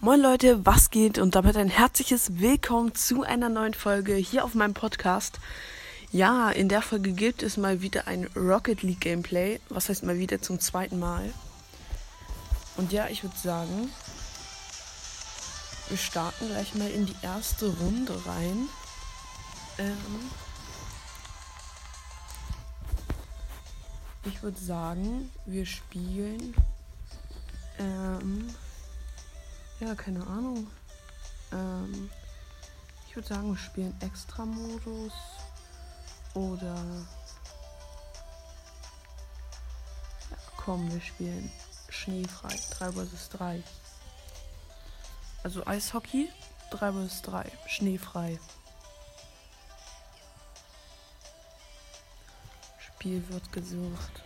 Moin Leute, was geht? Und damit ein herzliches Willkommen zu einer neuen Folge hier auf meinem Podcast. Ja, in der Folge gibt es mal wieder ein Rocket League Gameplay. Was heißt mal wieder zum zweiten Mal? Und ja, ich würde sagen, wir starten gleich mal in die erste Runde rein. Ähm ich würde sagen, wir spielen. Ähm ja, keine Ahnung. Ähm, ich würde sagen, wir spielen Extra-Modus oder. Ja, komm, wir spielen Schneefrei. 3 vs 3. Also Eishockey, 3 vs 3. Schneefrei. Spiel wird gesucht.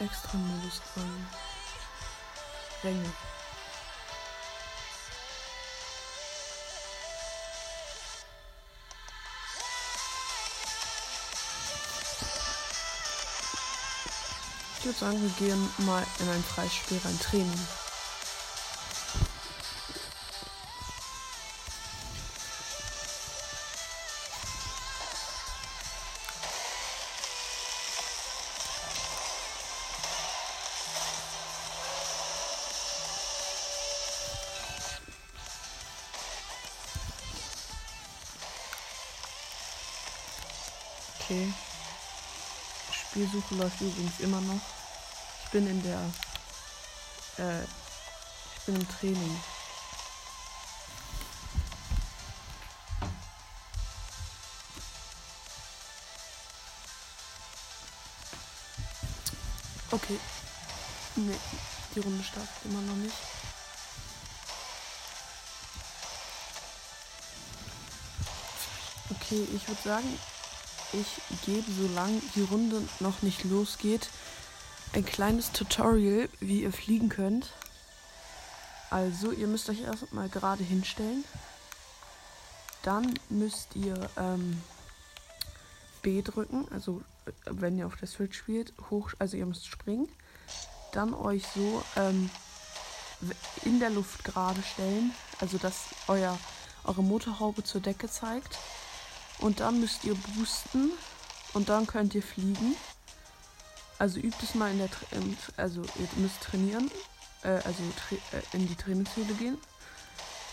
Extra Modus rein. Ränge. Ich würde sagen, wir gehen mal in ein freies Spiel rein Training. Spielsuche läuft übrigens immer noch. Ich bin in der. Äh, ich bin im Training. Okay. Nee, die Runde startet immer noch nicht. Okay, ich würde sagen, ich gebe, solange die Runde noch nicht losgeht, ein kleines Tutorial, wie ihr fliegen könnt. Also, ihr müsst euch erstmal gerade hinstellen. Dann müsst ihr ähm, B drücken, also wenn ihr auf der Switch spielt, hoch, also ihr müsst springen. Dann euch so ähm, in der Luft gerade stellen, also dass euer, eure Motorhaube zur Decke zeigt. Und dann müsst ihr boosten und dann könnt ihr fliegen. Also übt es mal in der, also ihr müsst trainieren, äh, also tra äh, in die Trainingshöhle gehen.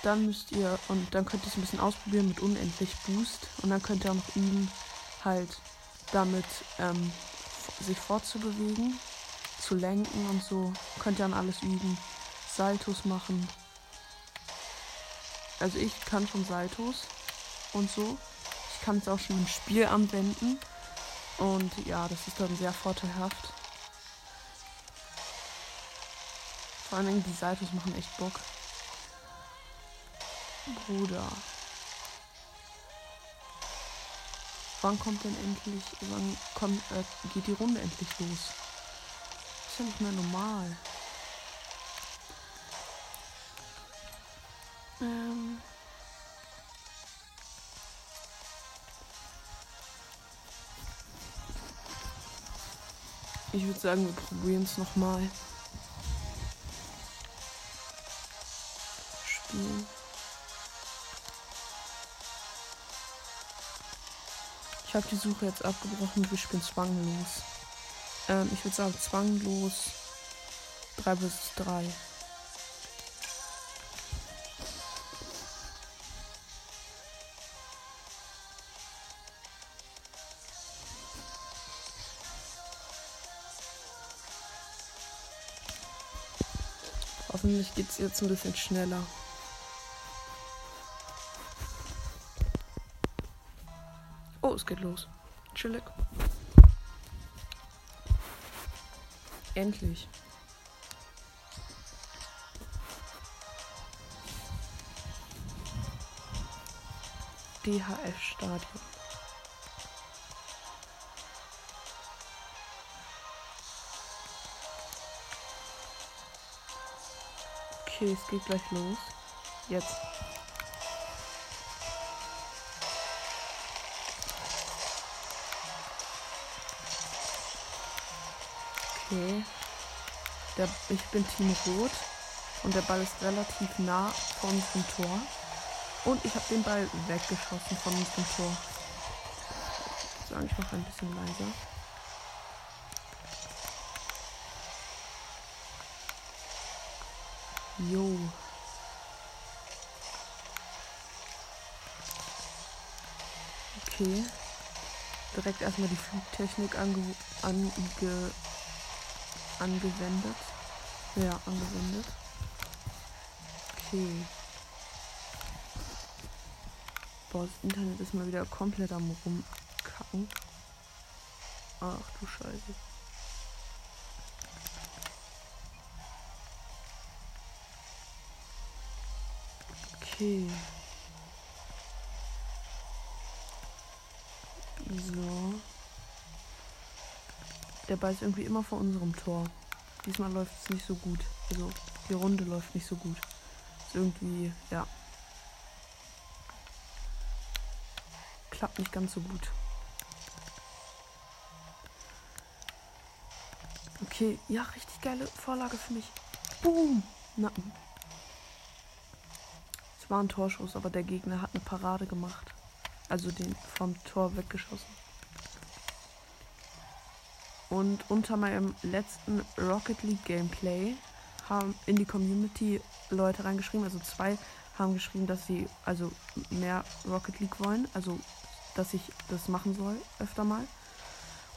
Dann müsst ihr, und dann könnt ihr es ein bisschen ausprobieren mit unendlich Boost. Und dann könnt ihr auch noch üben, halt damit ähm, sich fortzubewegen, zu lenken und so. Könnt ihr dann alles üben. Saltos machen. Also ich kann schon Saltos und so kann es auch schon im Spiel anwenden. Und ja, das ist dann sehr vorteilhaft. Vor allem die Seiten machen echt Bock. Bruder. Wann kommt denn endlich, wann kommt, äh, geht die Runde endlich los? ist ja nicht mehr normal. Ähm. Ich würde sagen, wir probieren es nochmal. Spielen. Ich habe die Suche jetzt abgebrochen. Wir spielen zwanglos. Ähm, ich würde sagen, zwanglos 3 bis 3. Hoffentlich geht es jetzt ein bisschen schneller. Oh, es geht los. Chillig. Endlich. DHF Okay, es geht gleich los. Jetzt. Okay. Der, ich bin Team Rot und der Ball ist relativ nah vor unserem Tor. Und ich habe den Ball weggeschossen von unserem Tor. Ich sage ich noch ein bisschen leiser. Jo. Okay. Direkt erstmal die Flugtechnik ange ange angewendet. Ja, angewendet. Okay. Boah, das Internet ist mal wieder komplett am rumkacken. Ach du Scheiße. Okay. So. Der Ball ist irgendwie immer vor unserem Tor. Diesmal läuft es nicht so gut. Also die Runde läuft nicht so gut. Ist irgendwie, ja. Klappt nicht ganz so gut. Okay, ja, richtig geile Vorlage für mich. Boom! Na. War ein Torschuss, aber der Gegner hat eine Parade gemacht. Also den vom Tor weggeschossen. Und unter meinem letzten Rocket League Gameplay haben in die Community Leute reingeschrieben, also zwei haben geschrieben, dass sie also mehr Rocket League wollen, also dass ich das machen soll öfter mal.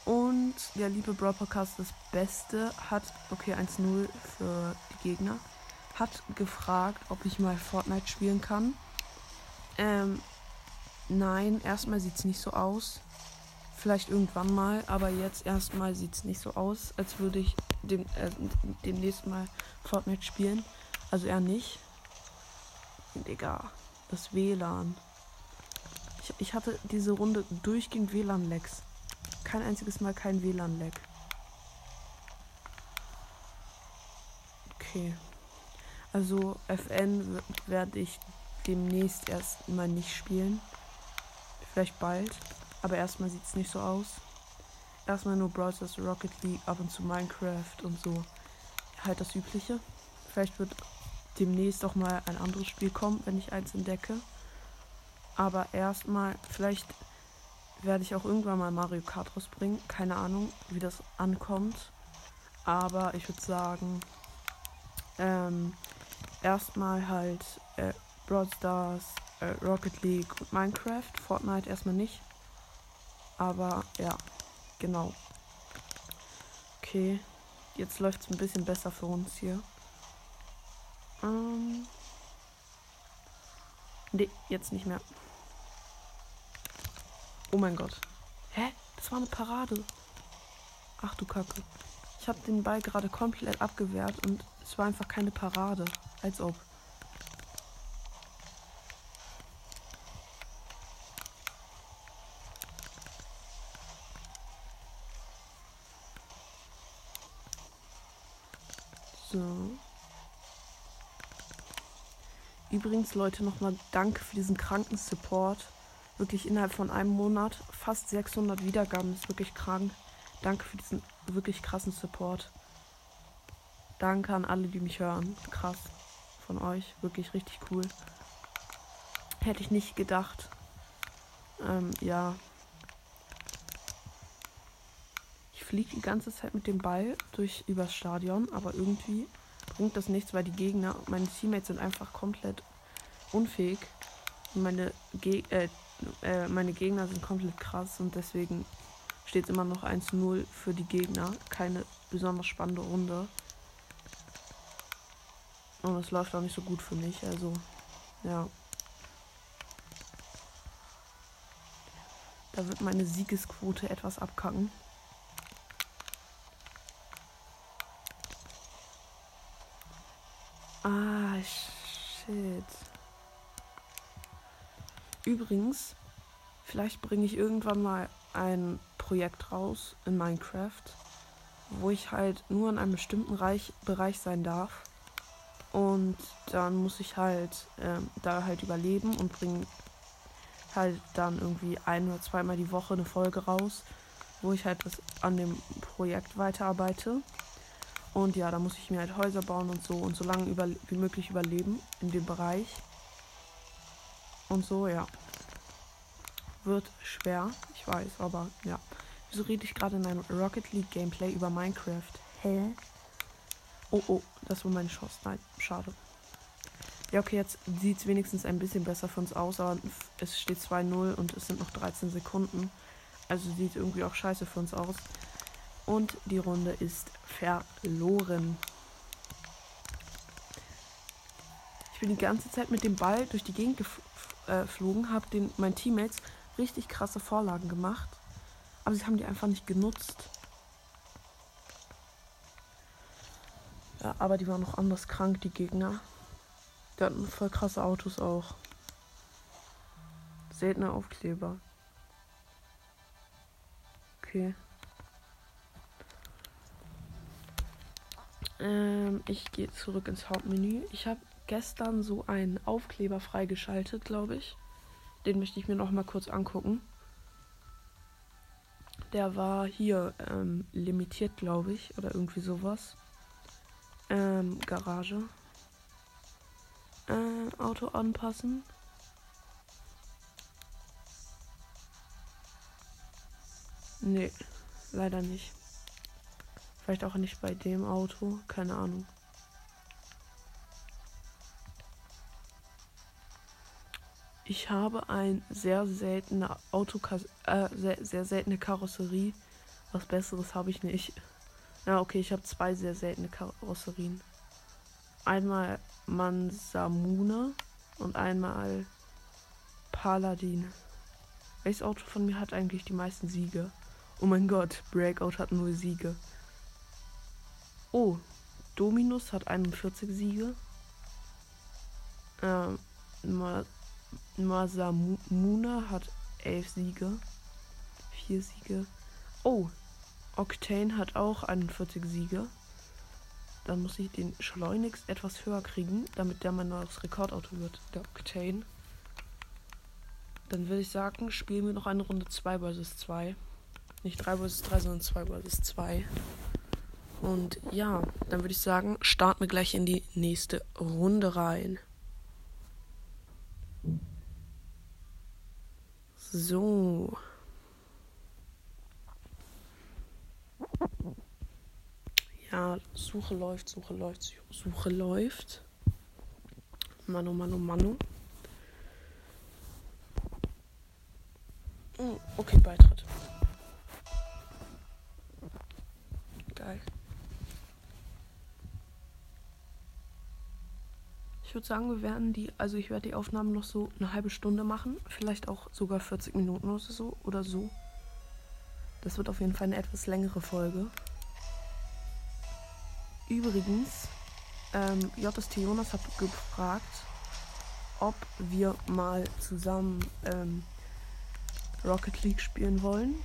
Und der liebe Brawl Podcast, das Beste, hat, okay, 1-0 für die Gegner, hat gefragt, ob ich mal Fortnite spielen kann. Ähm, nein, erstmal sieht es nicht so aus. Vielleicht irgendwann mal, aber jetzt erstmal sieht es nicht so aus, als würde ich dem, äh, demnächst mal Fortnite spielen. Also eher nicht. Digga, das WLAN. Ich, ich hatte diese Runde durchgehend WLAN-Lags. Kein einziges Mal kein WLAN-Lag. Okay. Also FN werde ich demnächst erst mal nicht spielen. Vielleicht bald. Aber erstmal sieht es nicht so aus. Erstmal nur Browsers, Rocket League, ab und zu Minecraft und so. Halt das Übliche. Vielleicht wird demnächst auch mal ein anderes Spiel kommen, wenn ich eins entdecke. Aber erstmal, vielleicht werde ich auch irgendwann mal Mario Kart rausbringen. Keine Ahnung, wie das ankommt. Aber ich würde sagen, ähm, erstmal halt äh, Brawl Stars, äh, Rocket League und Minecraft. Fortnite erstmal nicht. Aber ja, genau. Okay, jetzt läuft es ein bisschen besser für uns hier. Ähm. Nee, jetzt nicht mehr. Oh mein Gott. Hä? Das war eine Parade. Ach du Kacke. Ich habe den Ball gerade komplett abgewehrt und es war einfach keine Parade. Als ob. So. Übrigens, Leute, nochmal danke für diesen kranken Support. Wirklich innerhalb von einem Monat fast 600 Wiedergaben. ist wirklich krank. Danke für diesen wirklich krassen Support. Danke an alle, die mich hören. Krass von euch. Wirklich richtig cool. Hätte ich nicht gedacht. Ähm, ja. Ich fliege die ganze Zeit mit dem Ball durch übers Stadion, aber irgendwie bringt das nichts, weil die Gegner, meine Teammates sind einfach komplett unfähig. Meine, Ge äh, äh, meine Gegner sind komplett krass und deswegen steht immer noch 1-0 für die Gegner. Keine besonders spannende Runde. Und es läuft auch nicht so gut für mich, also ja. Da wird meine Siegesquote etwas abkacken. Ah, shit. Übrigens, vielleicht bringe ich irgendwann mal ein Projekt raus in Minecraft, wo ich halt nur in einem bestimmten Reich, Bereich sein darf. Und dann muss ich halt ähm, da halt überleben und bringe halt dann irgendwie ein oder zweimal die Woche eine Folge raus, wo ich halt das an dem Projekt weiterarbeite. Und ja, da muss ich mir halt Häuser bauen und so und so lange über wie möglich überleben in dem Bereich. Und so, ja. Wird schwer, ich weiß, aber ja. Wieso rede ich gerade in einem Rocket League Gameplay über Minecraft? Hä? Oh, oh, das war meine Chance. Nein, schade. Ja, okay, jetzt sieht es wenigstens ein bisschen besser für uns aus, aber es steht 2-0 und es sind noch 13 Sekunden. Also sieht irgendwie auch scheiße für uns aus. Und die Runde ist verloren. Ich bin die ganze Zeit mit dem Ball durch die Gegend äh, geflogen, äh, habe meinen Teammates richtig krasse Vorlagen gemacht. Aber sie haben die einfach nicht genutzt. Ja, aber die waren noch anders krank, die Gegner. Die hatten voll krasse Autos auch. Seltener Aufkleber. Okay. Ähm, ich gehe zurück ins Hauptmenü. Ich habe gestern so einen Aufkleber freigeschaltet, glaube ich. Den möchte ich mir noch mal kurz angucken. Der war hier ähm, limitiert, glaube ich, oder irgendwie sowas. Ähm, Garage. Äh, Auto anpassen. Nee, leider nicht. Vielleicht auch nicht bei dem Auto, keine Ahnung. Ich habe ein sehr seltene Auto, äh, sehr, sehr seltene Karosserie. Was Besseres habe ich nicht. Ja, okay, ich habe zwei sehr seltene Karosserien. Einmal Mansamuna und einmal Paladin. Welches Auto von mir hat eigentlich die meisten Siege? Oh mein Gott, Breakout hat nur Siege. Oh, Dominus hat 41 Siege. Ähm, Masamuna hat 11 Siege. 4 Siege. Oh, Octane hat auch 41 Siege. Dann muss ich den schleunigst etwas höher kriegen, damit der mein neues Rekordauto wird, der Octane. Dann würde ich sagen, spielen wir noch eine Runde 2 vs 2. Nicht 3 vs 3, sondern 2 vs 2. Und ja, dann würde ich sagen, starten wir gleich in die nächste Runde rein. So. Ja, Suche läuft, Suche läuft, Suche läuft. Mano, Mano, Mano. Hm, okay, Beitritt. Geil. Ich würde sagen, wir werden die, also ich werde die Aufnahmen noch so eine halbe Stunde machen, vielleicht auch sogar 40 Minuten oder so oder so. Das wird auf jeden Fall eine etwas längere Folge. Übrigens, ähm, JST Jonas hat gefragt, ob wir mal zusammen ähm, Rocket League spielen wollen.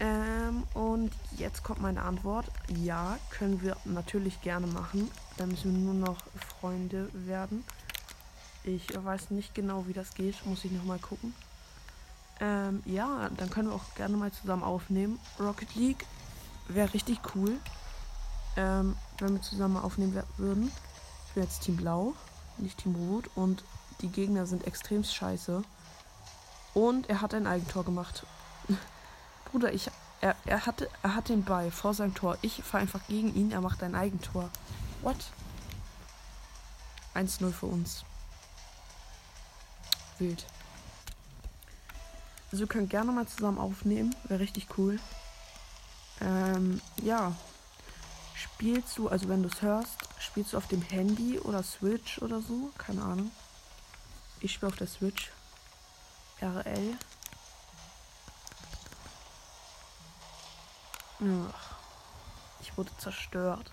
Ähm, und jetzt kommt meine Antwort. Ja, können wir natürlich gerne machen. Da müssen wir nur noch Freunde werden. Ich weiß nicht genau, wie das geht. Muss ich nochmal gucken. Ähm, ja, dann können wir auch gerne mal zusammen aufnehmen. Rocket League wäre richtig cool, ähm, wenn wir zusammen aufnehmen würden. Ich bin jetzt Team Blau, nicht Team Rot. Und die Gegner sind extrem scheiße. Und er hat ein Eigentor gemacht. Bruder, ich. Er, er, hatte, er hat den Ball vor seinem Tor. Ich fahre einfach gegen ihn, er macht ein Eigentor. What? 1-0 für uns. Wild. Also wir können gerne mal zusammen aufnehmen. Wäre richtig cool. Ähm, ja. Spielst du, also wenn du es hörst, spielst du auf dem Handy oder Switch oder so? Keine Ahnung. Ich spiele auf der Switch. RL. Ach, ich wurde zerstört.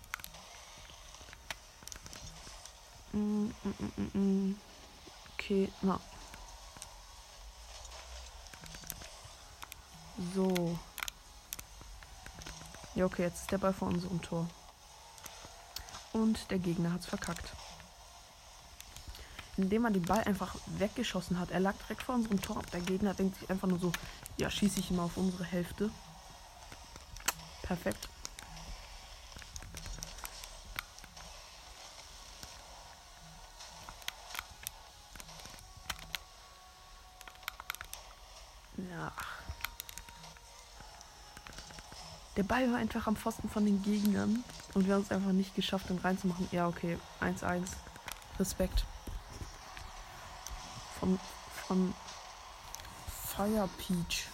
Mm, mm, mm, okay, na. So. Ja, okay, jetzt ist der Ball vor unserem Tor. Und der Gegner hat es verkackt. Indem man den Ball einfach weggeschossen hat. Er lag direkt vor unserem Tor. Der Gegner denkt sich einfach nur so, ja, schieße ich mal auf unsere Hälfte. Perfekt. Ja. Der Ball war einfach am Pfosten von den Gegnern und wir haben es einfach nicht geschafft, ihn reinzumachen. Ja, okay. 1-1. Respekt. Von, von Fire Peach.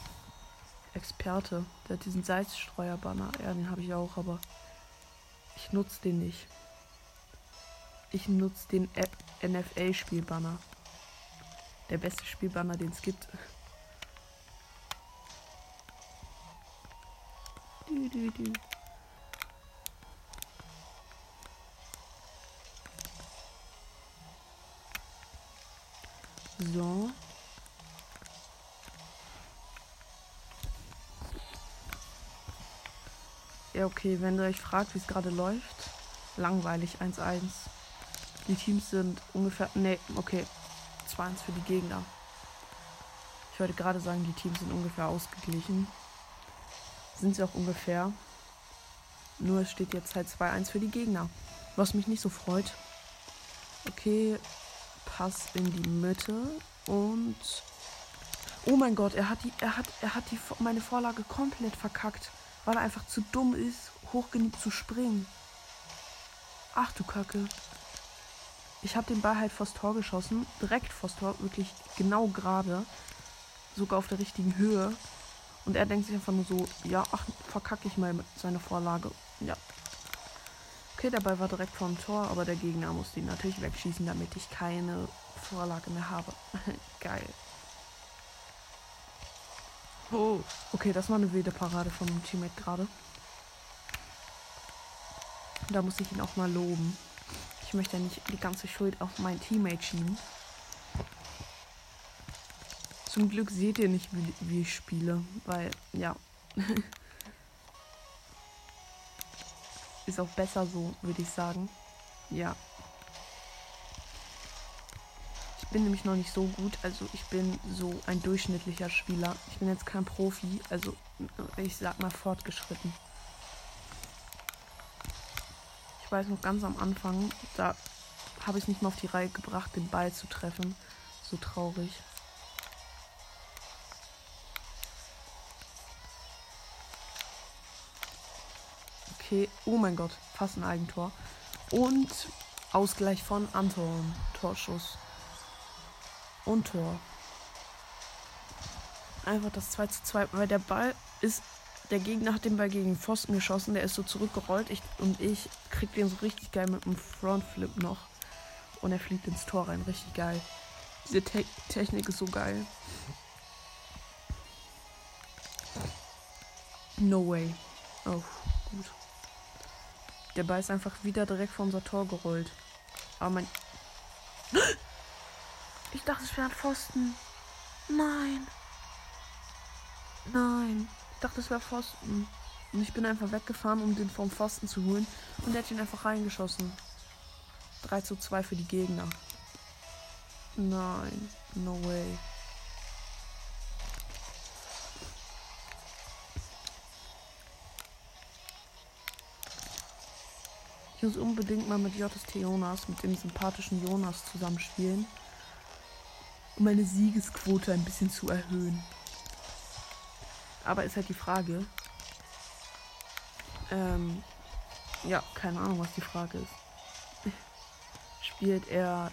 Experte. Der hat diesen Salzstreuer-Banner. Ja, den habe ich auch, aber ich nutze den nicht. Ich nutze den NFL-Spielbanner. Der beste Spielbanner, den es gibt. Ja, okay, wenn ihr euch fragt, wie es gerade läuft, langweilig 1-1. Die Teams sind ungefähr. Ne, okay. 2-1 für die Gegner. Ich wollte gerade sagen, die Teams sind ungefähr ausgeglichen. Sind sie auch ungefähr. Nur es steht jetzt halt 2-1 für die Gegner. Was mich nicht so freut. Okay, Pass in die Mitte und Oh mein Gott, er hat die er hat er hat die meine Vorlage komplett verkackt, weil er einfach zu dumm ist, hoch genug zu springen. Ach du Kacke. Ich habe den Ball halt vors Tor geschossen, direkt vors Tor, wirklich genau gerade, sogar auf der richtigen Höhe. Und er denkt sich einfach nur so, ja, ach, verkacke ich mal mit seiner Vorlage. Ja, Okay, der Ball war direkt vor dem Tor, aber der Gegner musste ihn natürlich wegschießen, damit ich keine Vorlage mehr habe. Geil. Oh, okay, das war eine wilde Parade von dem Teammate gerade. Da muss ich ihn auch mal loben. Ich möchte ja nicht die ganze Schuld auf mein Teammate schieben. Zum Glück seht ihr nicht, wie, wie ich spiele, weil, ja. Ist auch besser so, würde ich sagen. Ja. Ich bin nämlich noch nicht so gut. Also ich bin so ein durchschnittlicher Spieler. Ich bin jetzt kein Profi. Also ich sag mal fortgeschritten. Ich weiß noch ganz am Anfang, da habe ich nicht mal auf die Reihe gebracht, den Ball zu treffen. So traurig. Okay. Oh mein Gott. Fast ein Eigentor. Und Ausgleich von Anton. Torschuss. Und Tor. Einfach das 2 zu 2. Weil der Ball ist. Der Gegner hat den Ball gegen Pfosten geschossen. Der ist so zurückgerollt. Ich, und ich krieg den so richtig geil mit einem Frontflip noch. Und er fliegt ins Tor rein. Richtig geil. Diese Te Technik ist so geil. No way. Oh, gut. Der Ball ist einfach wieder direkt vor unser Tor gerollt. Aber mein. Ich dachte, es wäre ein Pfosten. Nein. Nein. Ich dachte, es wäre Pfosten. Und ich bin einfach weggefahren, um den vom Pfosten zu holen. Und der hat ihn einfach reingeschossen. 3 zu 2 für die Gegner. Nein. No way. Ich muss unbedingt mal mit JST Jonas, mit dem sympathischen Jonas zusammenspielen. Um meine Siegesquote ein bisschen zu erhöhen. Aber ist halt die Frage. Ähm, ja, keine Ahnung, was die Frage ist. Spielt er.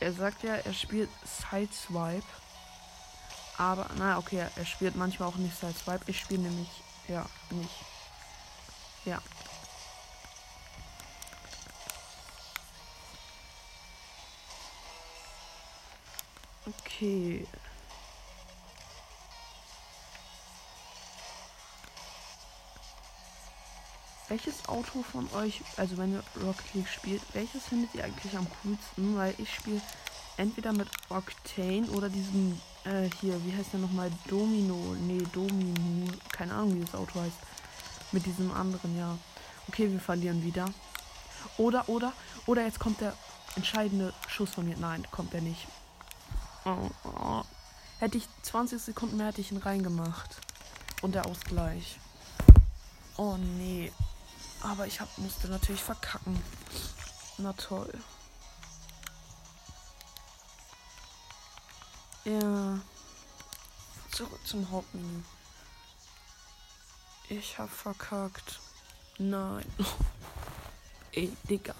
Er sagt ja, er spielt Sideswipe. Aber, na okay, er spielt manchmal auch nicht Sideswipe. Ich spiele nämlich, ja, nicht. Ja, Okay. Welches Auto von euch, also wenn ihr Rocket League spielt, welches findet ihr eigentlich am coolsten? Weil ich spiele entweder mit Octane oder diesem, äh, hier, wie heißt der nochmal? Domino. Nee, Domino. Keine Ahnung, wie das Auto heißt. Mit diesem anderen, ja. Okay, wir verlieren wieder. Oder, oder, oder jetzt kommt der entscheidende Schuss von mir. Nein, kommt er nicht. Oh, oh. Hätte ich 20 Sekunden mehr, hätte ich ihn reingemacht. Und der Ausgleich. Oh nee. Aber ich hab, musste natürlich verkacken. Na toll. Ja. Zurück zum Hauptmenü. Ich hab verkackt. Nein. Ey, Digga.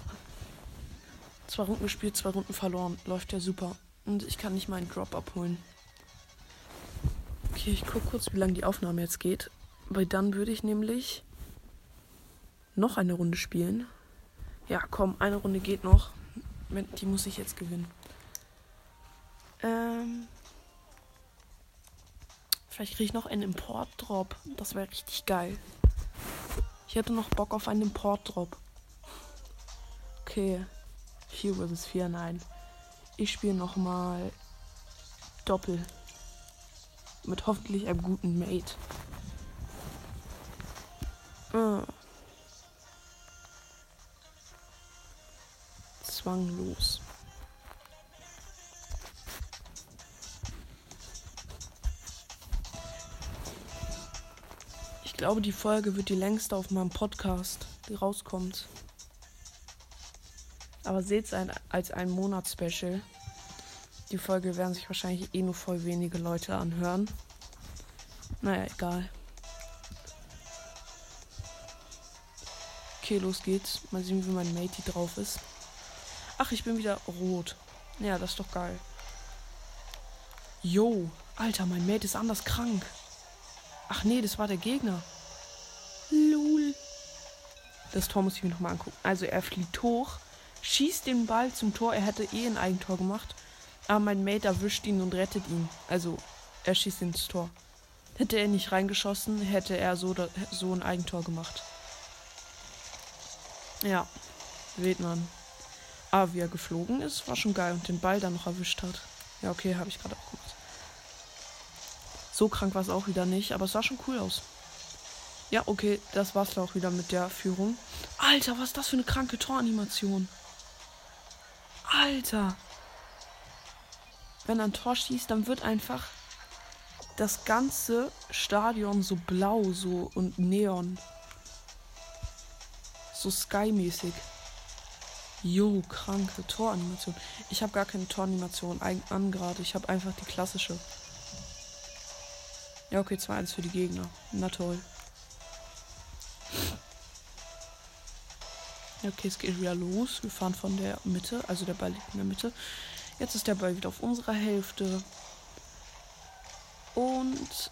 Zwei Runden gespielt, zwei Runden verloren. Läuft ja super. Und ich kann nicht meinen Drop abholen. Okay, ich guck kurz, wie lange die Aufnahme jetzt geht. Weil dann würde ich nämlich noch eine Runde spielen. Ja, komm, eine Runde geht noch. Die muss ich jetzt gewinnen. Ähm. Vielleicht kriege ich noch einen Import-Drop. Das wäre richtig geil. Ich hätte noch Bock auf einen Import-Drop. Okay. 4 vs 4, nein. Ich spiele nochmal Doppel. Mit hoffentlich einem guten Mate. Ah. Zwanglos. Ich glaube, die Folge wird die längste auf meinem Podcast, die rauskommt. Aber seht es als ein Monats-Special. Die Folge werden sich wahrscheinlich eh nur voll wenige Leute anhören. Naja, egal. Okay, los geht's. Mal sehen, wie mein Matey drauf ist. Ach, ich bin wieder rot. Ja, das ist doch geil. Yo, Alter, mein Mate ist anders krank. Ach nee, das war der Gegner. Lul. Das Tor muss ich mir nochmal angucken. Also er fliegt hoch, schießt den Ball zum Tor. Er hätte eh ein Eigentor gemacht. Aber mein Mate erwischt ihn und rettet ihn. Also er schießt ins Tor. Hätte er nicht reingeschossen, hätte er so, so ein Eigentor gemacht. Ja, weht man. Aber wie er geflogen ist, war schon geil und den Ball dann noch erwischt hat. Ja, okay, habe ich gerade auch gemacht. So krank war es auch wieder nicht, aber es sah schon cool aus. Ja, okay, das war's dann auch wieder mit der Führung. Alter, was ist das für eine kranke Toranimation? Alter! Wenn ein Tor schießt, dann wird einfach das ganze Stadion so blau so und neon. So sky-mäßig. Jo, kranke Toranimation. Ich habe gar keine Toranimation an gerade. Ich habe einfach die klassische. Ja, okay, 2-1 für die Gegner. Na toll. Okay, es geht wieder los. Wir fahren von der Mitte, also der Ball liegt in der Mitte. Jetzt ist der Ball wieder auf unserer Hälfte. Und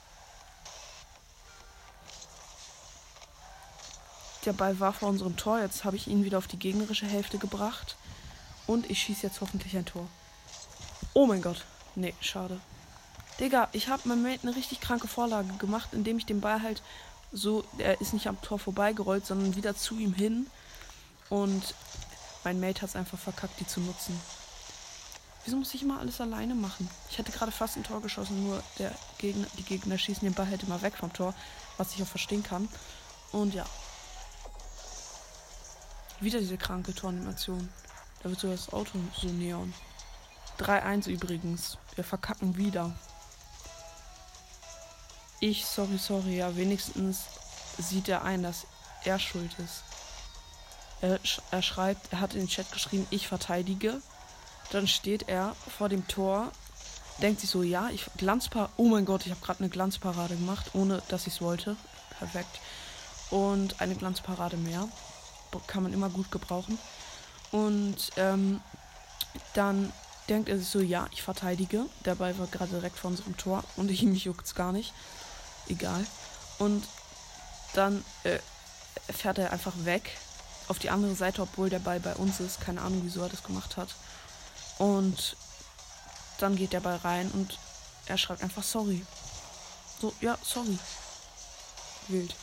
der Ball war vor unserem Tor. Jetzt habe ich ihn wieder auf die gegnerische Hälfte gebracht. Und ich schieße jetzt hoffentlich ein Tor. Oh mein Gott. Nee, schade. Digga, ich habe meinem Mate eine richtig kranke Vorlage gemacht, indem ich den Ball halt so, er ist nicht am Tor vorbeigerollt, sondern wieder zu ihm hin. Und mein Mate hat es einfach verkackt, die zu nutzen. Wieso muss ich immer alles alleine machen? Ich hätte gerade fast ein Tor geschossen, nur der Gegner, die Gegner schießen den Ball halt immer weg vom Tor, was ich auch verstehen kann. Und ja. Wieder diese kranke Toranimation. Da wird so das Auto so neon. 3-1 übrigens. Wir verkacken wieder. Ich, sorry, sorry, ja, wenigstens sieht er ein, dass er schuld ist. Er, er schreibt, er hat in den Chat geschrieben, ich verteidige. Dann steht er vor dem Tor, denkt sich so, ja, ich Glanzparade. Oh mein Gott, ich habe gerade eine Glanzparade gemacht, ohne dass ich es wollte. Perfekt. Und eine Glanzparade mehr. Kann man immer gut gebrauchen. Und ähm, dann denkt er sich so, ja, ich verteidige. Der Ball war gerade direkt vor unserem Tor und ich, mich juckt's gar nicht egal. Und dann äh, fährt er einfach weg auf die andere Seite, obwohl der Ball bei uns ist. Keine Ahnung, wieso er das gemacht hat. Und dann geht der Ball rein und er schreibt einfach sorry. So, ja, sorry. Wild.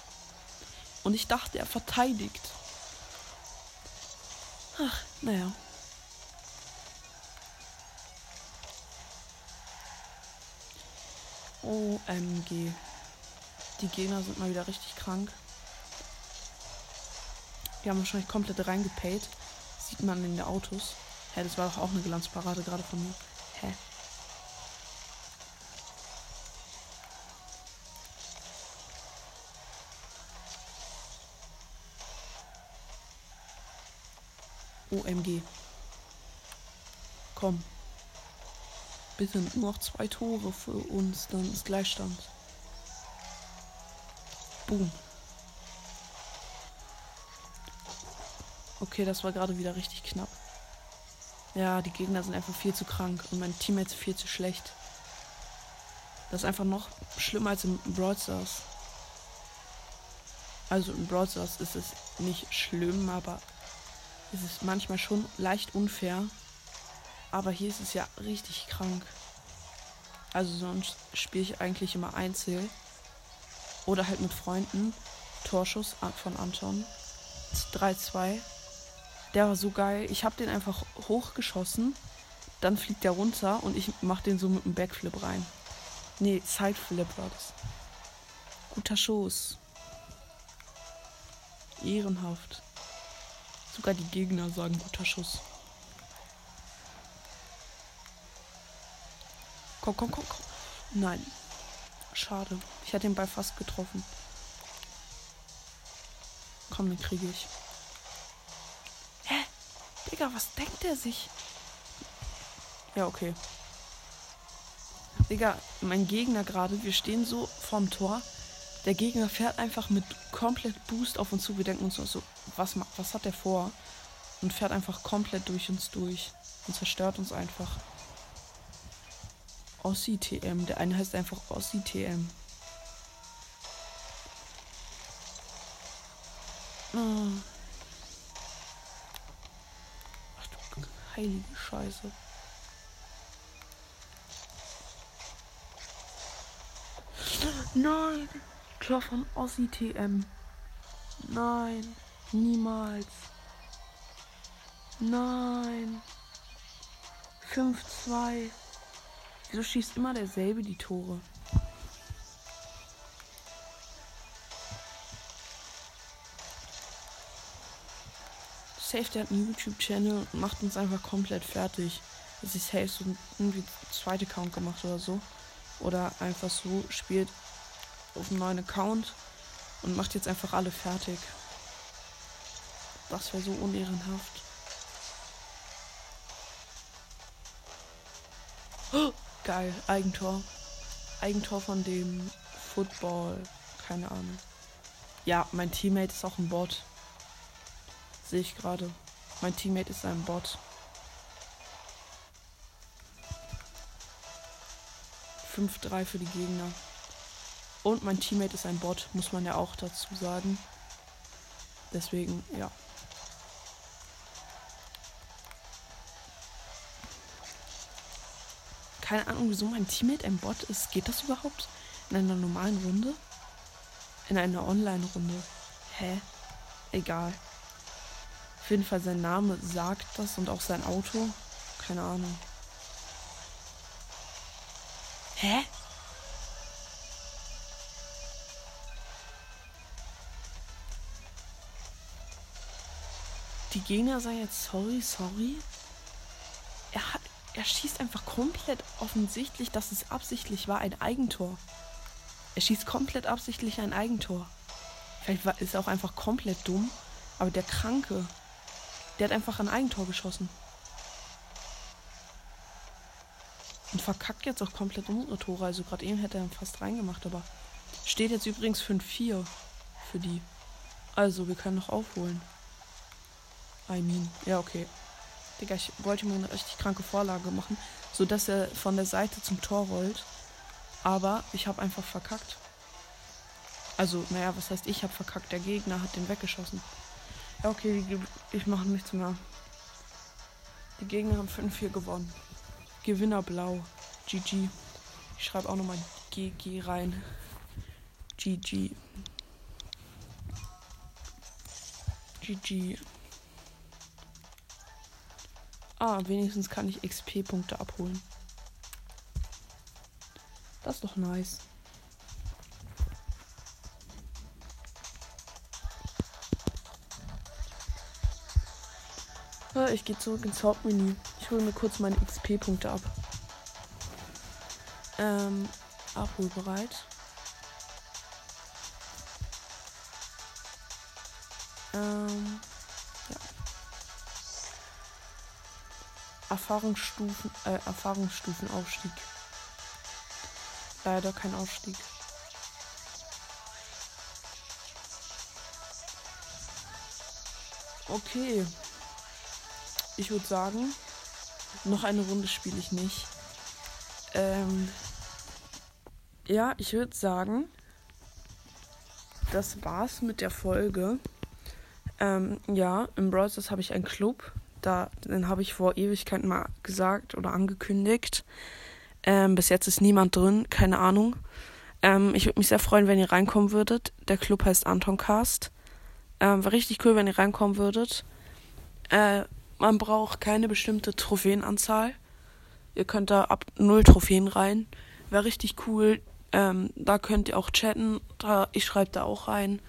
Und ich dachte, er verteidigt. Ach, naja. OMG. Die Gegner sind mal wieder richtig krank. Die haben wahrscheinlich komplett reingepayt. Sieht man in den Autos. Hä, das war doch auch eine Glanzparade gerade von mir. Hä? OMG. Komm. bitte nur noch zwei Tore für uns, dann ist Gleichstand. Boom. Okay, das war gerade wieder richtig knapp. Ja, die Gegner sind einfach viel zu krank und mein Teammate ist viel zu schlecht. Das ist einfach noch schlimmer als im Brawl Stars. Also im Brawl Stars ist es nicht schlimm, aber es ist manchmal schon leicht unfair. Aber hier ist es ja richtig krank. Also sonst spiele ich eigentlich immer Einzel. Oder halt mit Freunden. Torschuss von Anton. 3-2. Der war so geil. Ich habe den einfach hochgeschossen. Dann fliegt der runter und ich mache den so mit einem Backflip rein. Nee, Sideflip war das. Guter Schuss. Ehrenhaft. Sogar die Gegner sagen guter Schuss. Komm, komm, komm, komm. Nein. Schade. Ich hätte den Ball fast getroffen. Komm, den kriege ich. Digga, was denkt er sich? Ja, okay. Digga, mein Gegner gerade, wir stehen so vorm Tor. Der Gegner fährt einfach mit komplett Boost auf uns zu. Wir denken uns so, was, was hat der vor? Und fährt einfach komplett durch uns durch. Und zerstört uns einfach. Ossi TM. Der eine heißt einfach Ossi TM. Oh. Heilige Scheiße. Nein! Tor von Ossi TM. Nein, niemals. Nein. 5-2. Wieso schießt immer derselbe die Tore? Safe, der hat einen YouTube-Channel und macht uns einfach komplett fertig. Dass ich safe so irgendwie zweite Count gemacht oder so. Oder einfach so spielt auf einen neuen Account und macht jetzt einfach alle fertig. Das wäre so unehrenhaft. Oh, geil, Eigentor. Eigentor von dem Football. Keine Ahnung. Ja, mein Teammate ist auch ein Bot. Sehe ich gerade. Mein Teammate ist ein Bot. 5-3 für die Gegner. Und mein Teammate ist ein Bot, muss man ja auch dazu sagen. Deswegen, ja. Keine Ahnung, wieso mein Teammate ein Bot ist. Geht das überhaupt? In einer normalen Runde? In einer Online-Runde? Hä? Egal. Jeden Fall sein Name sagt das und auch sein Auto. Keine Ahnung. Hä? Die Gegner sagen jetzt sorry, sorry. Er, hat, er schießt einfach komplett offensichtlich, dass es absichtlich war, ein Eigentor. Er schießt komplett absichtlich ein Eigentor. Vielleicht war, ist er auch einfach komplett dumm. Aber der Kranke, der hat einfach ein Eigentor geschossen. Und verkackt jetzt auch komplett unsere Tore. Also gerade eben hätte er fast reingemacht, aber steht jetzt übrigens 5-4 für die. Also wir können noch aufholen. I mean, ja, okay. Digga, ich wollte mir eine richtig kranke Vorlage machen, sodass er von der Seite zum Tor rollt. Aber ich habe einfach verkackt. Also, naja, was heißt ich habe verkackt? Der Gegner hat den weggeschossen. Okay, ich mache nichts mehr. Die Gegner haben 5-4 gewonnen. Gewinner blau. GG. Ich schreibe auch nochmal GG rein. GG. GG. Ah, wenigstens kann ich XP-Punkte abholen. Das ist doch nice. Ich gehe zurück ins Hauptmenü. Ich hole mir kurz meine XP-Punkte ab. Ähm, abholbereit. Ähm. Erfahrungsstufen, äh, Erfahrungsstufenaufstieg. Leider kein Aufstieg. Okay. Ich würde sagen, noch eine Runde spiele ich nicht. Ähm, ja, ich würde sagen, das war's mit der Folge. Ähm, ja, im Browser habe ich einen Club. Da, den habe ich vor Ewigkeiten mal gesagt oder angekündigt. Ähm, bis jetzt ist niemand drin, keine Ahnung. Ähm, ich würde mich sehr freuen, wenn ihr reinkommen würdet. Der Club heißt Antoncast. Ähm, Wäre richtig cool, wenn ihr reinkommen würdet. Äh, man braucht keine bestimmte Trophäenanzahl. Ihr könnt da ab null Trophäen rein. Wäre richtig cool. Ähm, da könnt ihr auch chatten. Da, ich schreibe da auch rein.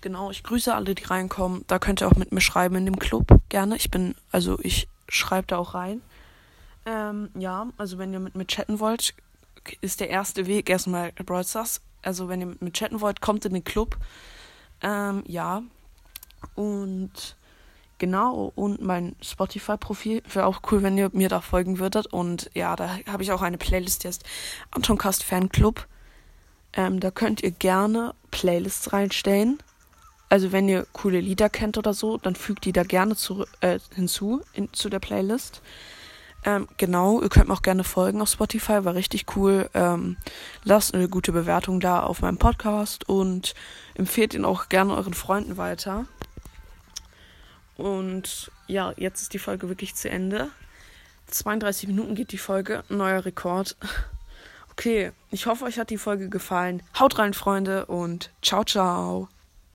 Genau, ich grüße alle, die reinkommen. Da könnt ihr auch mit mir schreiben in dem Club. Gerne. Ich bin, also ich schreibe da auch rein. Ähm, ja, also wenn ihr mit mir chatten wollt, ist der erste Weg erstmal Brawl Stars. Also wenn ihr mit mir chatten wollt, kommt in den Club. Ähm, ja. Und genau, und mein Spotify-Profil wäre auch cool, wenn ihr mir da folgen würdet. Und ja, da habe ich auch eine Playlist, die heißt Antoncast Fanclub. Ähm, da könnt ihr gerne Playlists reinstellen. Also wenn ihr coole Lieder kennt oder so, dann fügt die da gerne zu, äh, hinzu in, zu der Playlist. Ähm, genau, ihr könnt mir auch gerne folgen auf Spotify, war richtig cool. Ähm, lasst eine gute Bewertung da auf meinem Podcast und empfehlt ihn auch gerne euren Freunden weiter. Und ja, jetzt ist die Folge wirklich zu Ende. 32 Minuten geht die Folge, neuer Rekord. Okay, ich hoffe, euch hat die Folge gefallen. Haut rein, Freunde, und ciao, ciao.